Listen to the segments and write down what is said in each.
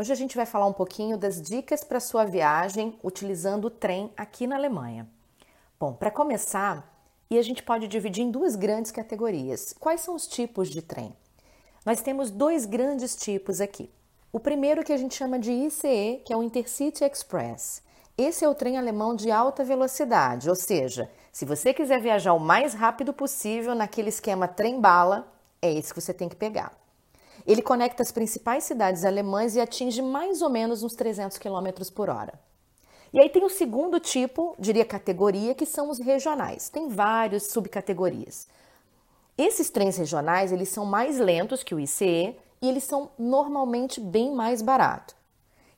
Hoje a gente vai falar um pouquinho das dicas para sua viagem utilizando o trem aqui na Alemanha. Bom, para começar, e a gente pode dividir em duas grandes categorias. Quais são os tipos de trem? Nós temos dois grandes tipos aqui. O primeiro que a gente chama de ICE, que é o Intercity Express. Esse é o trem alemão de alta velocidade, ou seja, se você quiser viajar o mais rápido possível naquele esquema trem-bala, é esse que você tem que pegar. Ele conecta as principais cidades alemãs e atinge mais ou menos uns 300 km por hora. E aí tem o segundo tipo, diria categoria, que são os regionais. Tem várias subcategorias. Esses trens regionais, eles são mais lentos que o ICE e eles são normalmente bem mais baratos.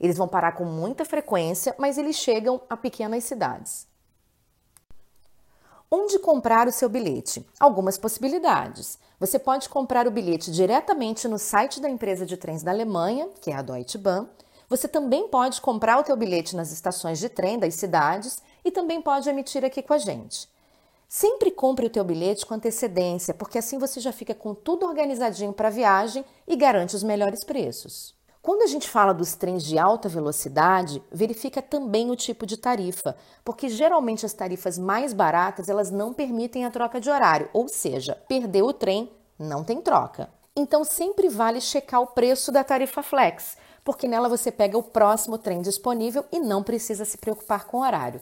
Eles vão parar com muita frequência, mas eles chegam a pequenas cidades. Onde comprar o seu bilhete? Algumas possibilidades. Você pode comprar o bilhete diretamente no site da empresa de trens da Alemanha, que é a Deutsche Bahn. Você também pode comprar o teu bilhete nas estações de trem das cidades e também pode emitir aqui com a gente. Sempre compre o teu bilhete com antecedência, porque assim você já fica com tudo organizadinho para a viagem e garante os melhores preços. Quando a gente fala dos trens de alta velocidade, verifica também o tipo de tarifa, porque geralmente as tarifas mais baratas elas não permitem a troca de horário, ou seja, perdeu o trem, não tem troca. Então sempre vale checar o preço da tarifa flex, porque nela você pega o próximo trem disponível e não precisa se preocupar com o horário.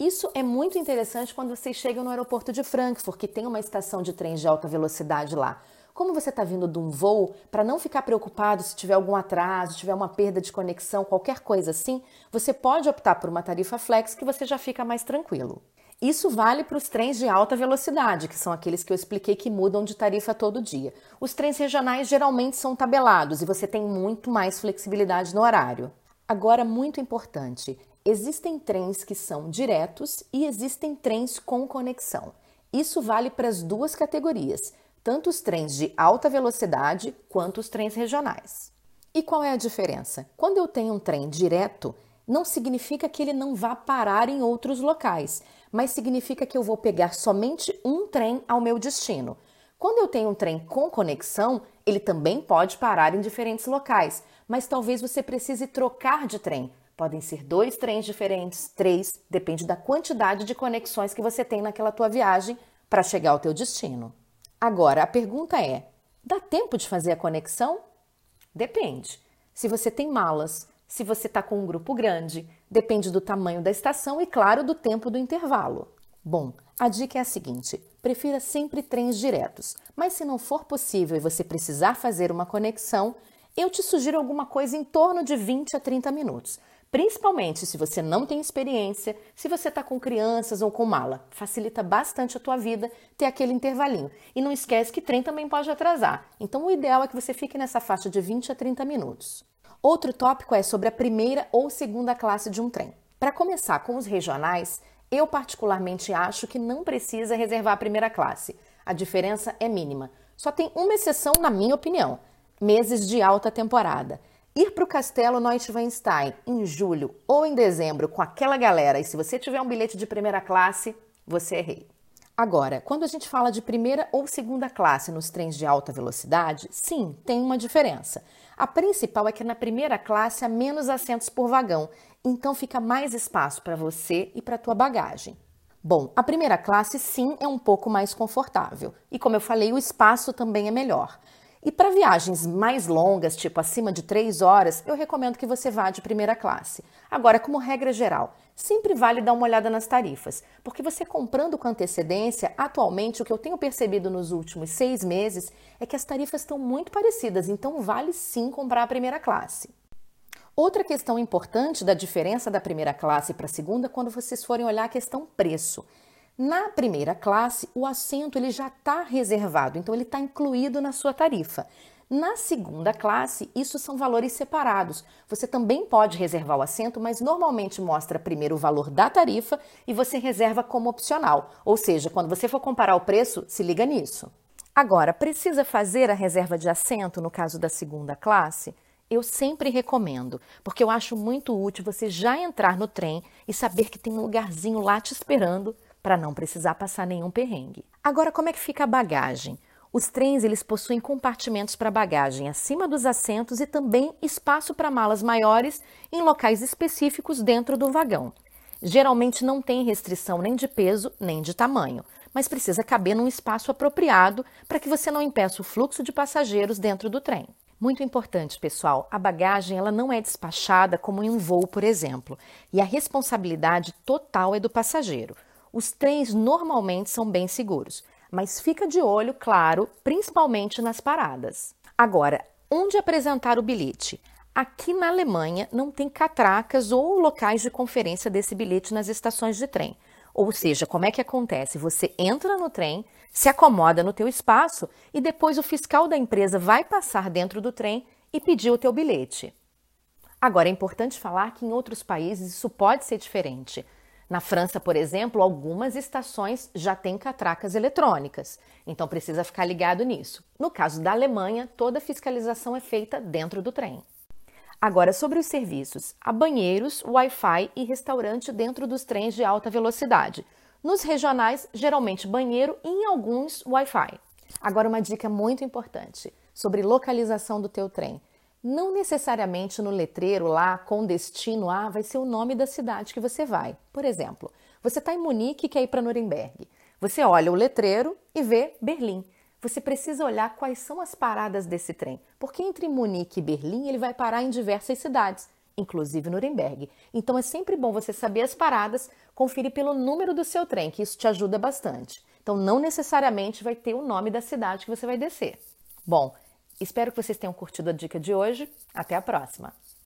Isso é muito interessante quando vocês chegam no aeroporto de Frankfurt, que tem uma estação de trens de alta velocidade lá. Como você está vindo de um voo, para não ficar preocupado se tiver algum atraso, tiver uma perda de conexão, qualquer coisa assim, você pode optar por uma tarifa flex que você já fica mais tranquilo. Isso vale para os trens de alta velocidade, que são aqueles que eu expliquei que mudam de tarifa todo dia. Os trens regionais geralmente são tabelados e você tem muito mais flexibilidade no horário. Agora, muito importante, Existem trens que são diretos e existem trens com conexão. Isso vale para as duas categorias, tanto os trens de alta velocidade quanto os trens regionais. E qual é a diferença? Quando eu tenho um trem direto, não significa que ele não vá parar em outros locais, mas significa que eu vou pegar somente um trem ao meu destino. Quando eu tenho um trem com conexão, ele também pode parar em diferentes locais, mas talvez você precise trocar de trem, Podem ser dois trens diferentes, três, depende da quantidade de conexões que você tem naquela tua viagem para chegar ao teu destino. Agora, a pergunta é: dá tempo de fazer a conexão? Depende. Se você tem malas, se você está com um grupo grande, depende do tamanho da estação e, claro, do tempo do intervalo. Bom, a dica é a seguinte: prefira sempre trens diretos, mas se não for possível e você precisar fazer uma conexão, eu te sugiro alguma coisa em torno de 20 a 30 minutos. Principalmente se você não tem experiência, se você está com crianças ou com mala. Facilita bastante a tua vida ter aquele intervalinho. E não esquece que trem também pode atrasar. Então o ideal é que você fique nessa faixa de 20 a 30 minutos. Outro tópico é sobre a primeira ou segunda classe de um trem. Para começar com os regionais, eu particularmente acho que não precisa reservar a primeira classe. A diferença é mínima. Só tem uma exceção, na minha opinião: meses de alta temporada. Ir para o Castelo Neuschwanstein em julho ou em dezembro com aquela galera e se você tiver um bilhete de primeira classe, você é rei. Agora, quando a gente fala de primeira ou segunda classe nos trens de alta velocidade, sim, tem uma diferença. A principal é que na primeira classe há menos assentos por vagão, então fica mais espaço para você e para a tua bagagem. Bom, a primeira classe sim é um pouco mais confortável e, como eu falei, o espaço também é melhor. E para viagens mais longas, tipo acima de 3 horas, eu recomendo que você vá de primeira classe. Agora, como regra geral, sempre vale dar uma olhada nas tarifas, porque você comprando com antecedência, atualmente o que eu tenho percebido nos últimos seis meses é que as tarifas estão muito parecidas, então vale sim comprar a primeira classe. Outra questão importante da diferença da primeira classe para a segunda, quando vocês forem olhar a questão preço. Na primeira classe, o assento ele já está reservado, então ele está incluído na sua tarifa. Na segunda classe, isso são valores separados. Você também pode reservar o assento, mas normalmente mostra primeiro o valor da tarifa e você reserva como opcional. Ou seja, quando você for comparar o preço, se liga nisso. Agora, precisa fazer a reserva de assento no caso da segunda classe? Eu sempre recomendo, porque eu acho muito útil você já entrar no trem e saber que tem um lugarzinho lá te esperando para não precisar passar nenhum perrengue. Agora, como é que fica a bagagem? Os trens eles possuem compartimentos para bagagem acima dos assentos e também espaço para malas maiores em locais específicos dentro do vagão. Geralmente não tem restrição nem de peso nem de tamanho, mas precisa caber num espaço apropriado para que você não impeça o fluxo de passageiros dentro do trem. Muito importante, pessoal, a bagagem ela não é despachada como em um voo, por exemplo, e a responsabilidade total é do passageiro. Os trens normalmente são bem seguros, mas fica de olho, claro, principalmente nas paradas. Agora, onde apresentar o bilhete? Aqui na Alemanha não tem catracas ou locais de conferência desse bilhete nas estações de trem. Ou seja, como é que acontece? Você entra no trem, se acomoda no teu espaço e depois o fiscal da empresa vai passar dentro do trem e pedir o teu bilhete. Agora é importante falar que em outros países isso pode ser diferente. Na França, por exemplo, algumas estações já têm catracas eletrônicas, então precisa ficar ligado nisso. No caso da Alemanha, toda a fiscalização é feita dentro do trem. Agora, sobre os serviços: há banheiros, Wi-Fi e restaurante dentro dos trens de alta velocidade. Nos regionais, geralmente banheiro e em alguns Wi-Fi. Agora, uma dica muito importante sobre localização do teu trem. Não necessariamente no letreiro lá com destino A vai ser o nome da cidade que você vai. Por exemplo, você está em Munique e quer ir para Nuremberg. Você olha o letreiro e vê Berlim. Você precisa olhar quais são as paradas desse trem, porque entre Munique e Berlim ele vai parar em diversas cidades, inclusive Nuremberg. Então é sempre bom você saber as paradas, conferir pelo número do seu trem, que isso te ajuda bastante. Então não necessariamente vai ter o nome da cidade que você vai descer. Bom, Espero que vocês tenham curtido a dica de hoje. Até a próxima!